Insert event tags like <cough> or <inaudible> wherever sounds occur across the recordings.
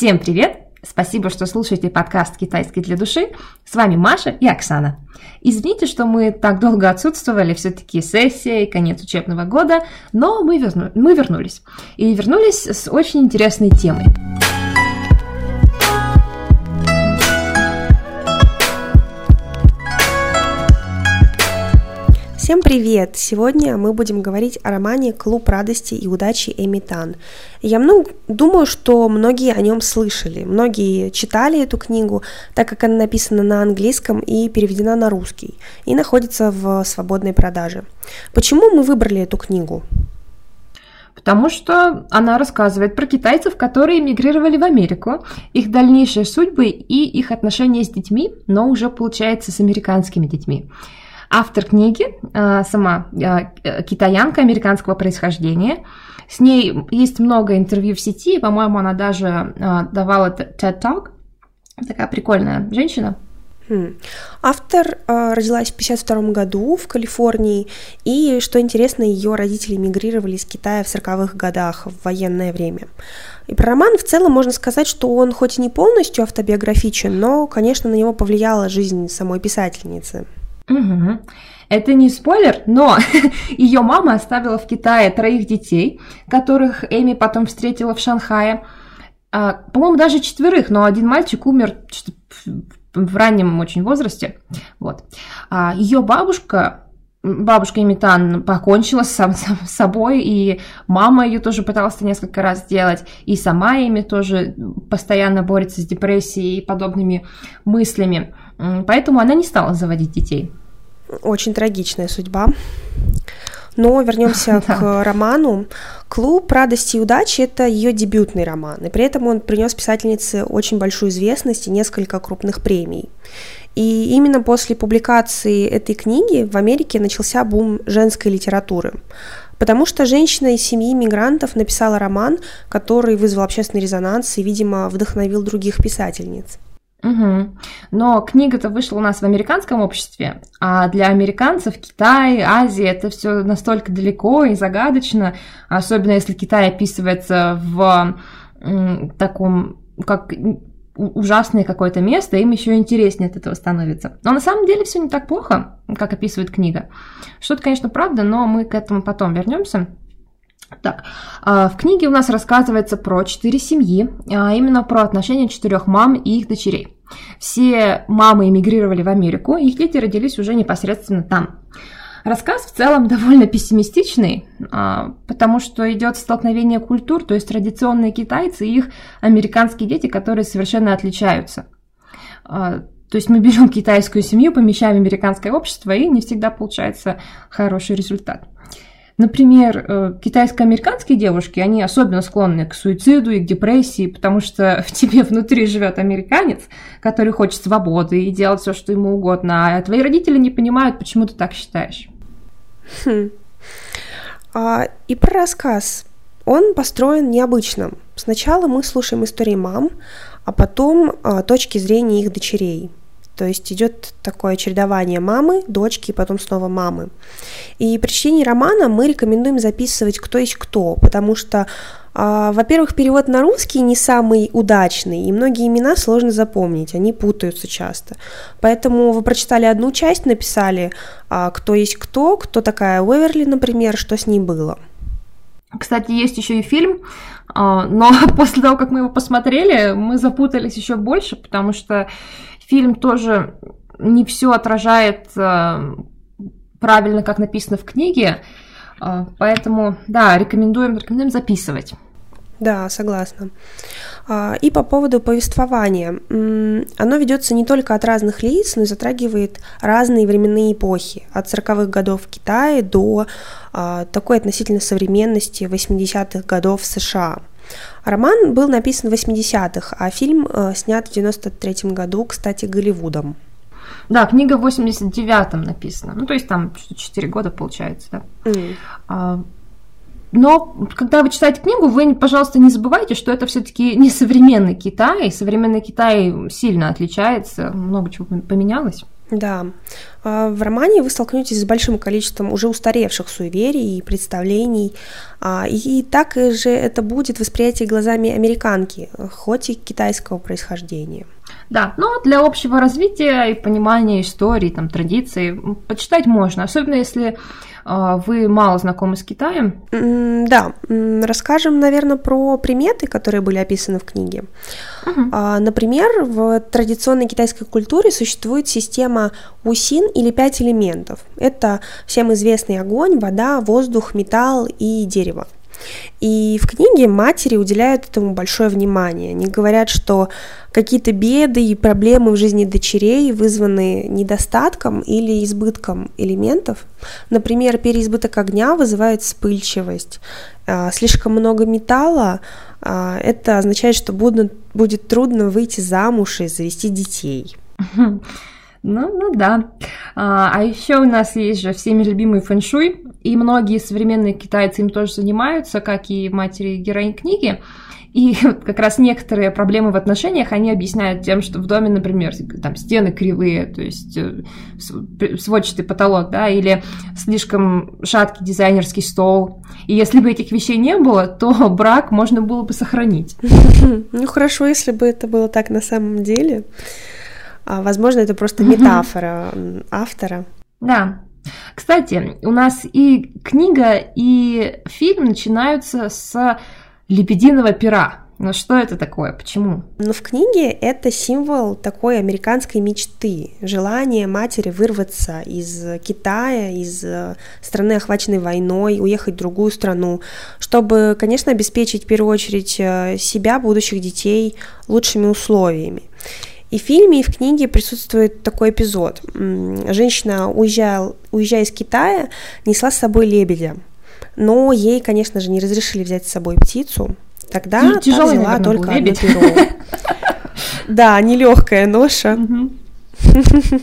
Всем привет! Спасибо, что слушаете подкаст «Китайский для души». С вами Маша и Оксана. Извините, что мы так долго отсутствовали, все-таки сессия и конец учебного года, но мы, верну... мы вернулись. И вернулись с очень интересной темой – Всем привет! Сегодня мы будем говорить о романе «Клуб радости и удачи Эми Тан». Я много, думаю, что многие о нем слышали, многие читали эту книгу, так как она написана на английском и переведена на русский, и находится в свободной продаже. Почему мы выбрали эту книгу? Потому что она рассказывает про китайцев, которые эмигрировали в Америку, их дальнейшие судьбы и их отношения с детьми, но уже, получается, с американскими детьми. Автор книги э, сама э, китаянка американского происхождения. С ней есть много интервью в сети, по-моему, она даже э, давала TED Talk. Такая прикольная женщина. Хм. Автор э, родилась в 1952 году в Калифорнии, и, что интересно, ее родители мигрировали из Китая в 40-х годах в военное время. И про роман в целом можно сказать, что он хоть и не полностью автобиографичен, но, конечно, на него повлияла жизнь самой писательницы. Угу. Это не спойлер, но <laughs> ее мама оставила в Китае троих детей, которых Эми потом встретила в Шанхае. А, по-моему, даже четверых, но один мальчик умер в раннем очень возрасте. Вот. А ее бабушка, бабушка Имитан покончила с, сам, с собой, и мама ее тоже пыталась несколько раз сделать, и сама Эми тоже постоянно борется с депрессией и подобными мыслями. Поэтому она не стала заводить детей. Очень трагичная судьба. Но вернемся <laughs> к роману. «Клуб радости и удачи» — это ее дебютный роман, и при этом он принес писательнице очень большую известность и несколько крупных премий. И именно после публикации этой книги в Америке начался бум женской литературы, потому что женщина из семьи мигрантов написала роман, который вызвал общественный резонанс и, видимо, вдохновил других писательниц. Угу. Но книга-то вышла у нас в американском обществе, а для американцев Китай, Азия это все настолько далеко и загадочно, особенно если Китай описывается в таком как ужасное какое-то место, им еще интереснее от этого становится. Но на самом деле все не так плохо, как описывает книга. Что-то, конечно, правда, но мы к этому потом вернемся. Так, а, в книге у нас рассказывается про четыре семьи, а именно про отношения четырех мам и их дочерей. Все мамы эмигрировали в Америку, их дети родились уже непосредственно там. Рассказ в целом довольно пессимистичный, а, потому что идет столкновение культур, то есть традиционные китайцы и их американские дети, которые совершенно отличаются. То есть мы берем китайскую семью, помещаем в американское общество, и не всегда получается хороший результат. Например, э, китайско-американские девушки, они особенно склонны к суициду и к депрессии, потому что <laughs> в тебе внутри живет американец, который хочет свободы и делать все, что ему угодно, а твои родители не понимают, почему ты так считаешь. Хм. А, и про рассказ. Он построен необычно. Сначала мы слушаем истории мам, а потом а, точки зрения их дочерей – то есть идет такое чередование мамы, дочки и потом снова мамы. И при чтении романа мы рекомендуем записывать кто есть кто, потому что а, во-первых, перевод на русский не самый удачный, и многие имена сложно запомнить, они путаются часто. Поэтому вы прочитали одну часть, написали, а, кто есть кто, кто такая Уэверли, например, что с ней было. Кстати, есть еще и фильм, а, но <laughs> после того, как мы его посмотрели, мы запутались еще больше, потому что Фильм тоже не все отражает э, правильно, как написано в книге, э, поэтому, да, рекомендуем, рекомендуем записывать. Да, согласна. А, и по поводу повествования. Оно ведется не только от разных лиц, но и затрагивает разные временные эпохи. От 40-х годов в Китае до а, такой относительно современности 80-х годов в США. Роман был написан в 80-х, а фильм э, снят в 93-м году, кстати, Голливудом. Да, книга в 89-м написана. Ну, то есть там 4 года получается, да. Mm. А, но когда вы читаете книгу, вы, пожалуйста, не забывайте, что это все-таки не современный Китай. Современный Китай сильно отличается, много чего поменялось. Да. А, в романе вы столкнетесь с большим количеством уже устаревших суеверий и представлений. А, и так же это будет восприятие глазами американки, хоть и китайского происхождения. Да, но для общего развития и понимания истории, там, традиций почитать можно, особенно если а, вы мало знакомы с Китаем? Да, расскажем, наверное, про приметы, которые были описаны в книге. Угу. Например, в традиционной китайской культуре существует система усин или пять элементов. Это всем известный огонь, вода, воздух, металл и дерево. И в книге матери уделяют этому большое внимание. Они говорят, что какие-то беды и проблемы в жизни дочерей вызваны недостатком или избытком элементов. Например, переизбыток огня вызывает вспыльчивость. А, слишком много металла а, это означает, что будет трудно выйти замуж и завести детей. <laughs> Ну, ну да. А, а еще у нас есть же всеми любимый фэншуй, и многие современные китайцы им тоже занимаются, как и матери героинь книги. И <laughs> как раз некоторые проблемы в отношениях они объясняют тем, что в доме, например, там стены кривые, то есть э, сводчатый потолок, да, или слишком шаткий дизайнерский стол. И если бы этих вещей не было, то <laughs> брак можно было бы сохранить. <laughs> Ну хорошо, если бы это было так на самом деле. А, возможно, это просто метафора автора. Да. Кстати, у нас и книга, и фильм начинаются с лебединого пера. Но что это такое? Почему? Ну, в книге это символ такой американской мечты, желание матери вырваться из Китая, из э, страны, охваченной войной, уехать в другую страну, чтобы, конечно, обеспечить в первую очередь э, себя, будущих детей лучшими условиями. И в фильме, и в книге присутствует такой эпизод. Женщина, уезжая, уезжая из Китая, несла с собой лебедя. Но ей, конечно же, не разрешили взять с собой птицу. Тогда ну, та взяла только одно перо. <laughs> Да, нелегкая ноша. <laughs>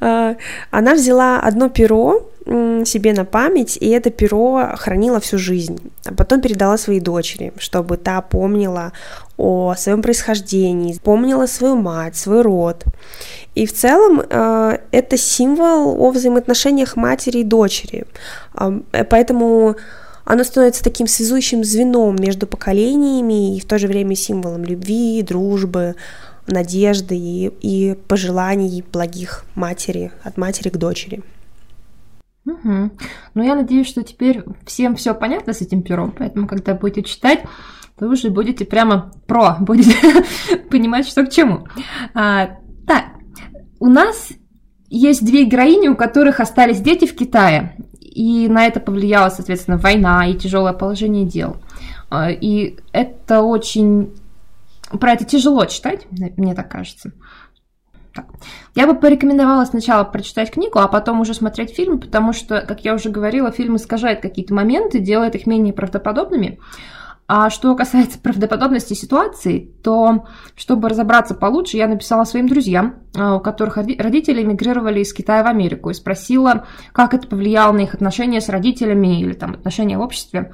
А, она взяла одно перо себе на память, и это перо хранила всю жизнь, а потом передала своей дочери, чтобы та помнила о своем происхождении, помнила свою мать, свой род. И в целом э, это символ о взаимоотношениях матери и дочери. Э, поэтому оно становится таким связующим звеном между поколениями и в то же время символом любви, дружбы, надежды и, и пожеланий благих матери, от матери к дочери. Угу. Ну, я надеюсь, что теперь всем все понятно с этим пером, поэтому, когда будете читать, вы уже будете прямо про, <laughs> будете понимать, что к чему. А, так, у нас есть две героини, у которых остались дети в Китае, и на это повлияла, соответственно, война и тяжелое положение дел. А, и это очень... Про это тяжело читать, мне так кажется. Так. Я бы порекомендовала сначала прочитать книгу, а потом уже смотреть фильм, потому что, как я уже говорила, фильм искажает какие-то моменты, делает их менее правдоподобными. А что касается правдоподобности ситуации, то, чтобы разобраться получше, я написала своим друзьям, а, у которых родители эмигрировали из Китая в Америку, и спросила, как это повлияло на их отношения с родителями или там отношения в обществе.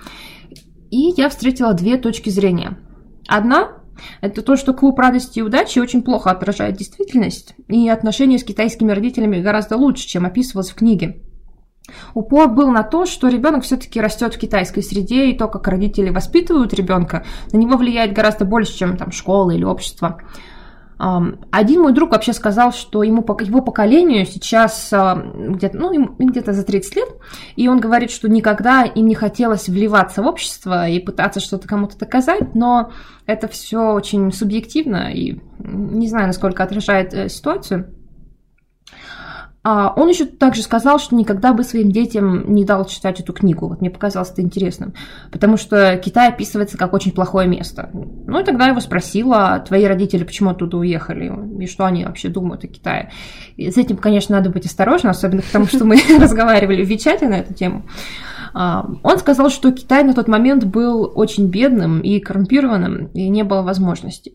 И я встретила две точки зрения. Одна это то, что клуб радости и удачи очень плохо отражает действительность, и отношения с китайскими родителями гораздо лучше, чем описывалось в книге. Упор был на то, что ребенок все-таки растет в китайской среде, и то, как родители воспитывают ребенка, на него влияет гораздо больше, чем там школа или общество. Один мой друг вообще сказал, что ему, его поколению сейчас а, где-то, ну, где-то за 30 лет, и он говорит, что никогда им не хотелось вливаться в общество и пытаться что-то кому-то доказать, но это все очень субъективно и не знаю, насколько отражает э, ситуацию. А он еще также сказал, что никогда бы своим детям не дал читать эту книгу. Вот мне показалось это интересным. Потому что Китай описывается как очень плохое место. Ну и тогда его спросила, твои родители почему оттуда уехали? И что они вообще думают о Китае? И с этим, конечно, надо быть осторожным, особенно потому, что мы <laughs> разговаривали в Вичате на эту тему. А, он сказал, что Китай на тот момент был очень бедным и коррумпированным, и не было возможности.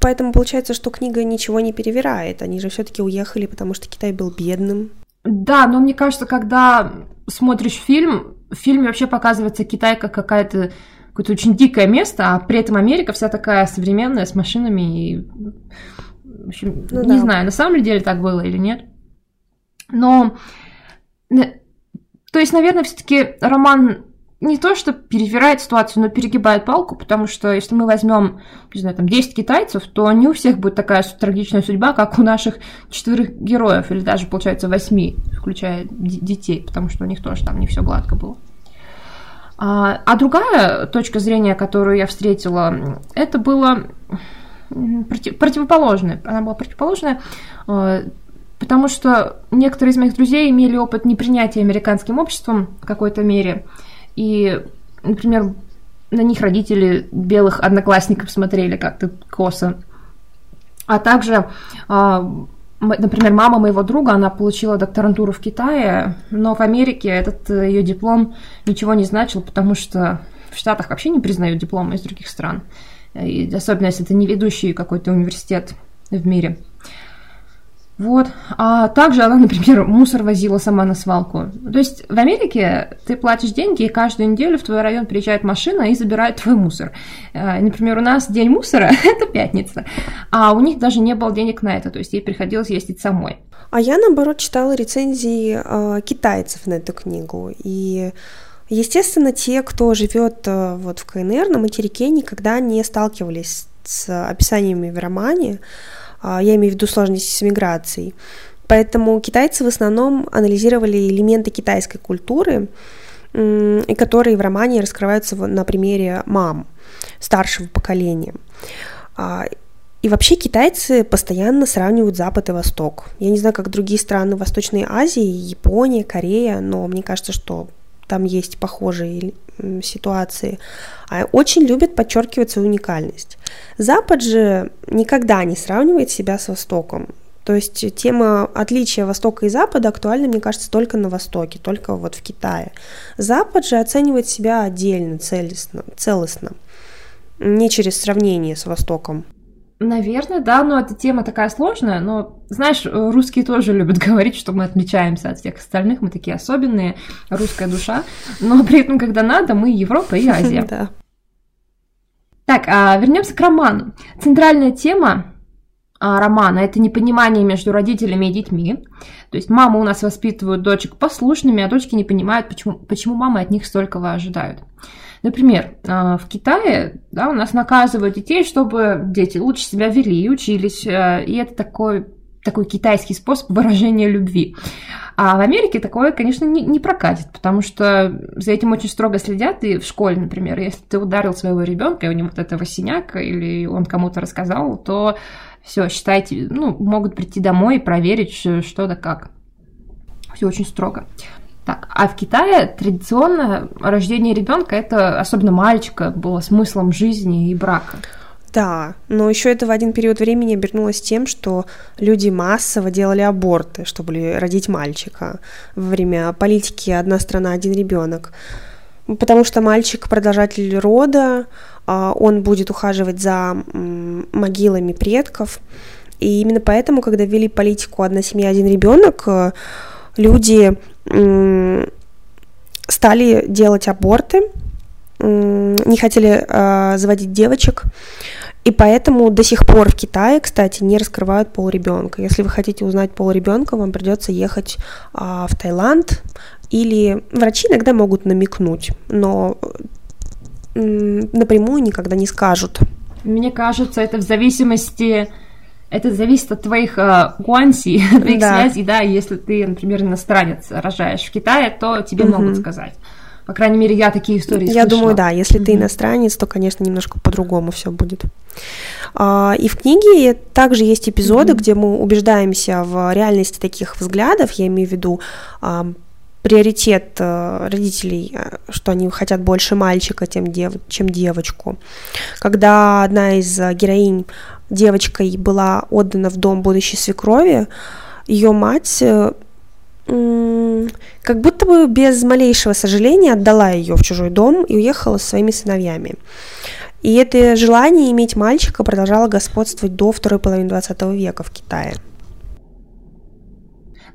Поэтому получается, что книга ничего не перевирает. Они же все-таки уехали, потому что Китай был бедным. Да, но мне кажется, когда смотришь фильм, в фильме вообще показывается Китай как какая-то какое-то очень дикое место, а при этом Америка вся такая современная, с машинами и В общем, ну, не да. знаю, на самом деле так было или нет. Но, то есть, наверное, все-таки роман не то, что перевирает ситуацию, но перегибает палку, потому что если мы возьмем, не знаю, там 10 китайцев, то не у всех будет такая трагичная судьба, как у наших четверых героев, или даже, получается, восьми, включая детей, потому что у них тоже там не все гладко было. А, а другая точка зрения, которую я встретила, это было против, противоположное. Она была противоположная, э, потому что некоторые из моих друзей имели опыт непринятия американским обществом в какой-то мере – и, например, на них родители белых одноклассников смотрели как-то косо. А также, а, например, мама моего друга, она получила докторантуру в Китае, но в Америке этот э, ее диплом ничего не значил, потому что в Штатах вообще не признают дипломы из других стран. И особенно если это не ведущий какой-то университет в мире. Вот. А также она, <laughs> например, мусор возила сама на свалку. То есть в Америке ты платишь деньги, и каждую неделю в твой район приезжает машина и забирает твой мусор. Э, например, у нас день мусора <laughs> – это пятница, а у них даже не было денег на это, то есть ей приходилось ездить самой. А я, наоборот, читала рецензии э, китайцев на эту книгу, и Естественно, те, кто живет э, вот в КНР, на материке, никогда не сталкивались с описаниями в романе, я имею в виду сложности с миграцией. Поэтому китайцы в основном анализировали элементы китайской культуры, и которые в романе раскрываются на примере мам старшего поколения. А, и вообще китайцы постоянно сравнивают Запад и Восток. Я не знаю, как другие страны Восточной Азии, Япония, Корея, но мне кажется, что там есть похожие ситуации, а очень любят подчеркивать свою уникальность. Запад же никогда не сравнивает себя с Востоком. То есть тема отличия Востока и Запада актуальна, мне кажется, только на Востоке, только вот в Китае. Запад же оценивает себя отдельно, целостно, целостно не через сравнение с Востоком. Наверное, да, но эта тема такая сложная, но, знаешь, русские тоже любят <laughs> говорить, что мы отличаемся от всех остальных, мы такие особенные, русская душа, но при этом, когда надо, мы Европа и Азия. <laughs> Да. Так, а вернемся к роману. Центральная тема а, романа – это непонимание между родителями и детьми. То есть мамы у нас воспитывают дочек послушными, а дочки не понимают, почему, почему мамы от них столького ожидают. Например, а, в Китае да, у нас наказывают детей, чтобы дети лучше себя вели и учились, а, и это такой, такой китайский способ выражения любви. А в Америке такое, конечно, не, не прокатит, потому что за этим очень строго следят, и в школе, например, если ты ударил своего ребенка, и у него вот этого синяк, или он кому-то рассказал, то все, считайте, ну, могут прийти домой и проверить, что да как. Все очень строго. Так, а в Китае традиционно рождение ребенка это, особенно мальчика, было смыслом жизни и брака. Да, но еще это в один период времени обернулось тем, что люди массово делали аборты, чтобы родить мальчика. Во время политики «одна страна, один ребенок». Потому что мальчик продолжатель рода, а, он будет ухаживать за могилами предков. И именно поэтому, когда ввели политику «одна семья, один ребенок», люди стали делать аборты, не хотели э, заводить девочек, и поэтому до сих пор в Китае, кстати, не раскрывают пол ребенка. Если вы хотите узнать пол ребенка, вам придется ехать э, в Таиланд, или врачи иногда могут намекнуть, но э, напрямую никогда не скажут. Мне кажется, это в зависимости это зависит от твоих э, гуанси, <laughs> твоих да. связей, да, если ты, например, иностранец рожаешь в Китае, то тебе угу. могут сказать. По крайней мере, я такие истории Я слышала. думаю, да, если ты иностранец, то, конечно, немножко по-другому все будет. А, и в книге также есть эпизоды, mm где мы убеждаемся в реальности таких взглядов, я имею в виду а, приоритет а, родителей, а, что они хотят больше мальчика, тем дев, чем девочку. Когда одна из героинь девочкой была отдана в дом будущей свекрови, ее мать э, как будто бы без малейшего сожаления отдала ее в чужой дом и уехала со своими сыновьями. И это желание иметь мальчика продолжало господствовать до второй половины 20 века в Китае.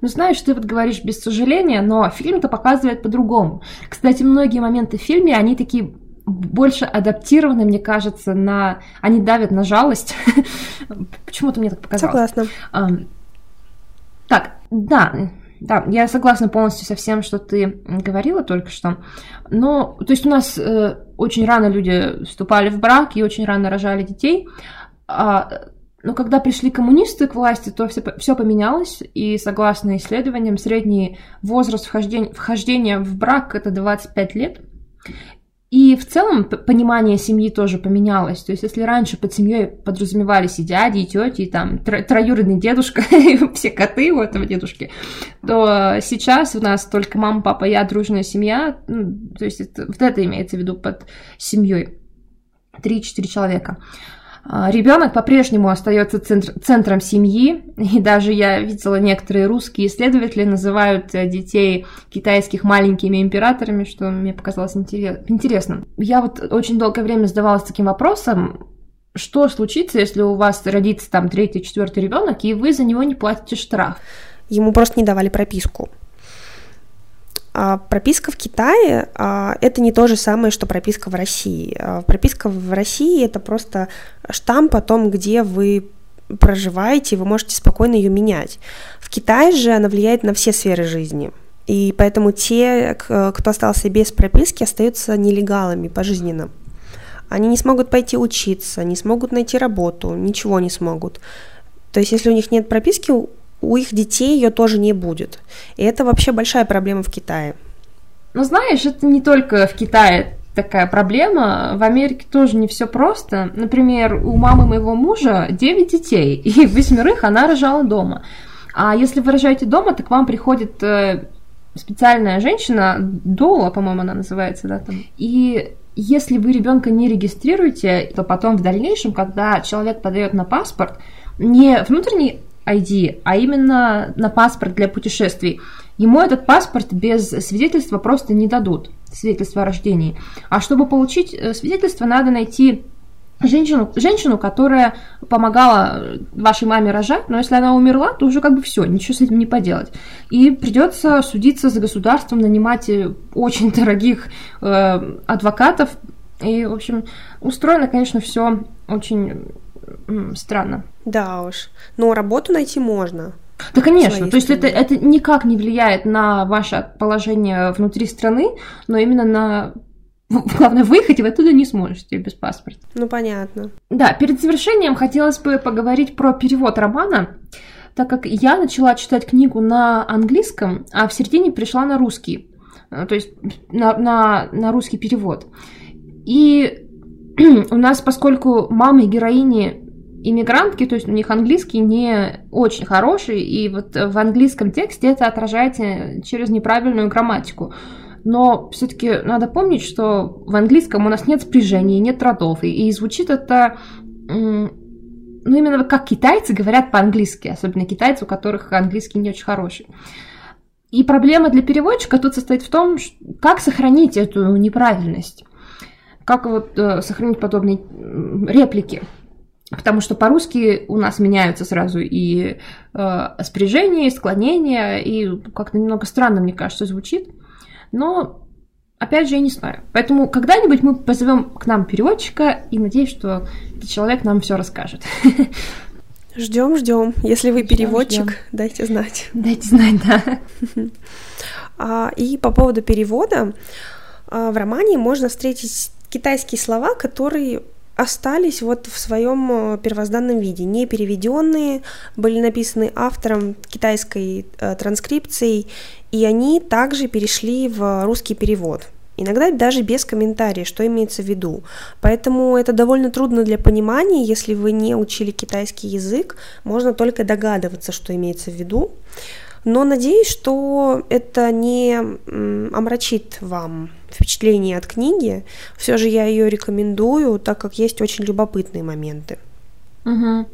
Ну, знаешь, ты вот говоришь без сожаления, но фильм-то показывает по-другому. Кстати, многие моменты в фильме, они такие больше адаптированы, мне кажется, на... Они давят на жалость. <laughs> Почему-то мне так показалось. Согласна. Так, да, да, я согласна полностью со всем, что ты говорила только что. Но, то есть у нас э, очень рано люди вступали в брак и очень рано рожали детей. А, но когда пришли коммунисты к власти, то все, все поменялось, и согласно исследованиям, средний возраст вхождения, вхождения в брак это 25 лет. И в целом понимание семьи тоже поменялось. То есть, если раньше под семьей подразумевались и дяди, и тети, и там троюродный дедушка, <laughs> и все коты у этого дедушки, то сейчас у нас только мама, папа, я, дружная семья. Ну, то есть, это, вот это имеется в виду под семьей. Три-четыре человека. А, Ребенок по-прежнему остается центр, центром семьи, и даже я видела некоторые русские исследователи называют э, детей китайских маленькими императорами, что мне показалось интересным. Я вот очень долгое время задавалась таким вопросом, что случится, если у вас родится там третий, четвертый ребенок, и вы за него не платите штраф? Ему просто не давали прописку. А прописка в Китае а, это не то же самое, что прописка в России. А, прописка в России это просто штамп о том, где вы проживаете, и вы можете спокойно ее менять. В Китае же она влияет на все сферы жизни. И поэтому те, кто остался без прописки, остаются нелегалами пожизненно. Они не смогут пойти учиться, не смогут найти работу, ничего не смогут. То есть, если у них нет прописки, у их детей ее тоже не будет. И это вообще большая проблема в Китае. Ну, знаешь, это не только в Китае такая проблема. В Америке тоже не все просто. Например, у мамы моего мужа 9 детей, <laughs> и восьмерых она рожала дома. А если вы рожаете дома, то к вам приходит э, специальная женщина, Дола, по-моему, она называется, да, там. И если вы ребенка не регистрируете, то потом в дальнейшем, когда человек подает на паспорт, не внутренний ID, а именно на паспорт для путешествий. Ему этот паспорт без свидетельства просто не дадут, свидетельство о рождении. А чтобы получить э, свидетельство, надо найти женщину, женщину, которая помогала вашей маме рожать, но если она умерла, то уже как бы все, ничего с этим не поделать. И придется судиться за государством, нанимать э, очень <laughs> дорогих э, адвокатов. И, в общем, устроено, конечно, все очень странно. Да уж. Но работу найти можно. Да, конечно. То есть это, это никак не влияет на ваше положение внутри страны, но именно на <laughs> Главное, выехать вы оттуда не сможете без паспорта. Ну, понятно. Да, перед завершением хотелось бы поговорить про перевод романа, так как я начала читать книгу на английском, а в середине пришла на русский, э, то есть на, на, на русский перевод. И <clears throat> у нас, поскольку мамы героини иммигрантки, то есть у них английский не очень хороший, и вот в английском тексте это отражается через неправильную грамматику. Но все-таки надо помнить, что в английском у нас нет спряжений, нет родов, и, и звучит это ну, именно как китайцы говорят по-английски, особенно китайцы, у которых английский не очень хороший. И проблема для переводчика тут состоит в том, как сохранить эту неправильность, как вот э, сохранить подобные реплики. Потому что по-русски у нас меняются сразу и э, спряжение, и склонение, и как-то немного странно, мне кажется, звучит. Но, опять же, я не знаю. Поэтому когда-нибудь мы позовем к нам переводчика и надеюсь, что этот человек нам все расскажет. Ждем, ждем. Если вы переводчик, ждем. дайте знать. Дайте знать, да. А, и по поводу перевода, а, в романе можно встретить китайские слова, которые остались вот в своем э, первозданном виде, не переведенные, были написаны автором китайской э, транскрипцией, и они также перешли в русский перевод. Иногда даже без комментариев, что имеется в виду. Поэтому это довольно трудно для понимания, если вы не учили китайский язык, можно только догадываться, что имеется в виду. Но надеюсь, что это не омрачит вам впечатление от книги. Все же я ее рекомендую, так как есть очень любопытные моменты. Угу.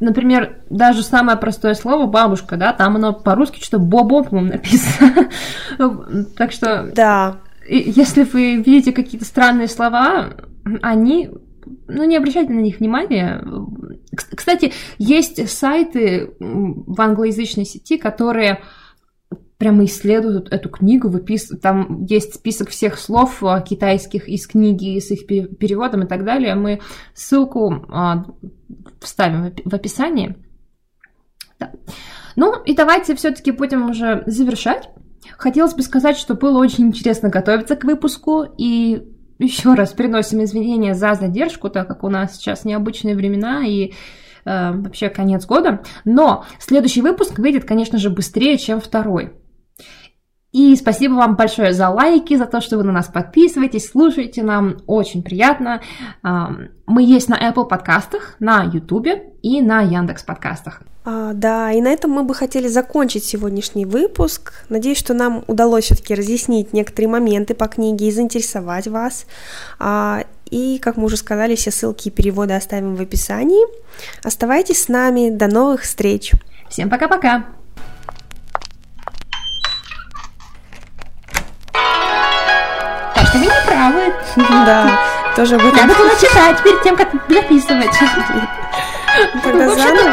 Например, даже самое простое слово бабушка, да, там оно по-русски что-то бобо, по-моему, написано. <laughs> Так что. Да. Если вы видите какие-то странные слова, они ну, не обращайте на них внимания. Кстати, есть сайты в англоязычной сети, которые прямо исследуют эту книгу, выпис... там есть список всех слов э, китайских из книги, с их переводом и так далее. Мы ссылку а, вставим в описании. Да. Ну и давайте все-таки будем уже завершать. Хотелось бы сказать, что было очень интересно готовиться к выпуску, и еще раз приносим извинения за задержку, так как у нас сейчас необычные времена и э, вообще конец года. Но следующий выпуск выйдет, конечно же, быстрее, чем второй. И спасибо вам большое за лайки, за то, что вы на нас подписываетесь, слушаете, нам очень приятно. Мы есть на Apple подкастах, на YouTube и на Яндекс подкастах. А, да, и на этом мы бы хотели закончить сегодняшний выпуск. Надеюсь, что нам удалось все-таки разъяснить некоторые моменты по книге и заинтересовать вас. А, и, как мы уже сказали, все ссылки и переводы оставим в описании. Оставайтесь с нами. До новых встреч. Всем пока-пока. Вы правы. Да, тоже об этом. Надо было читать перед тем, как записывать. Тогда заново.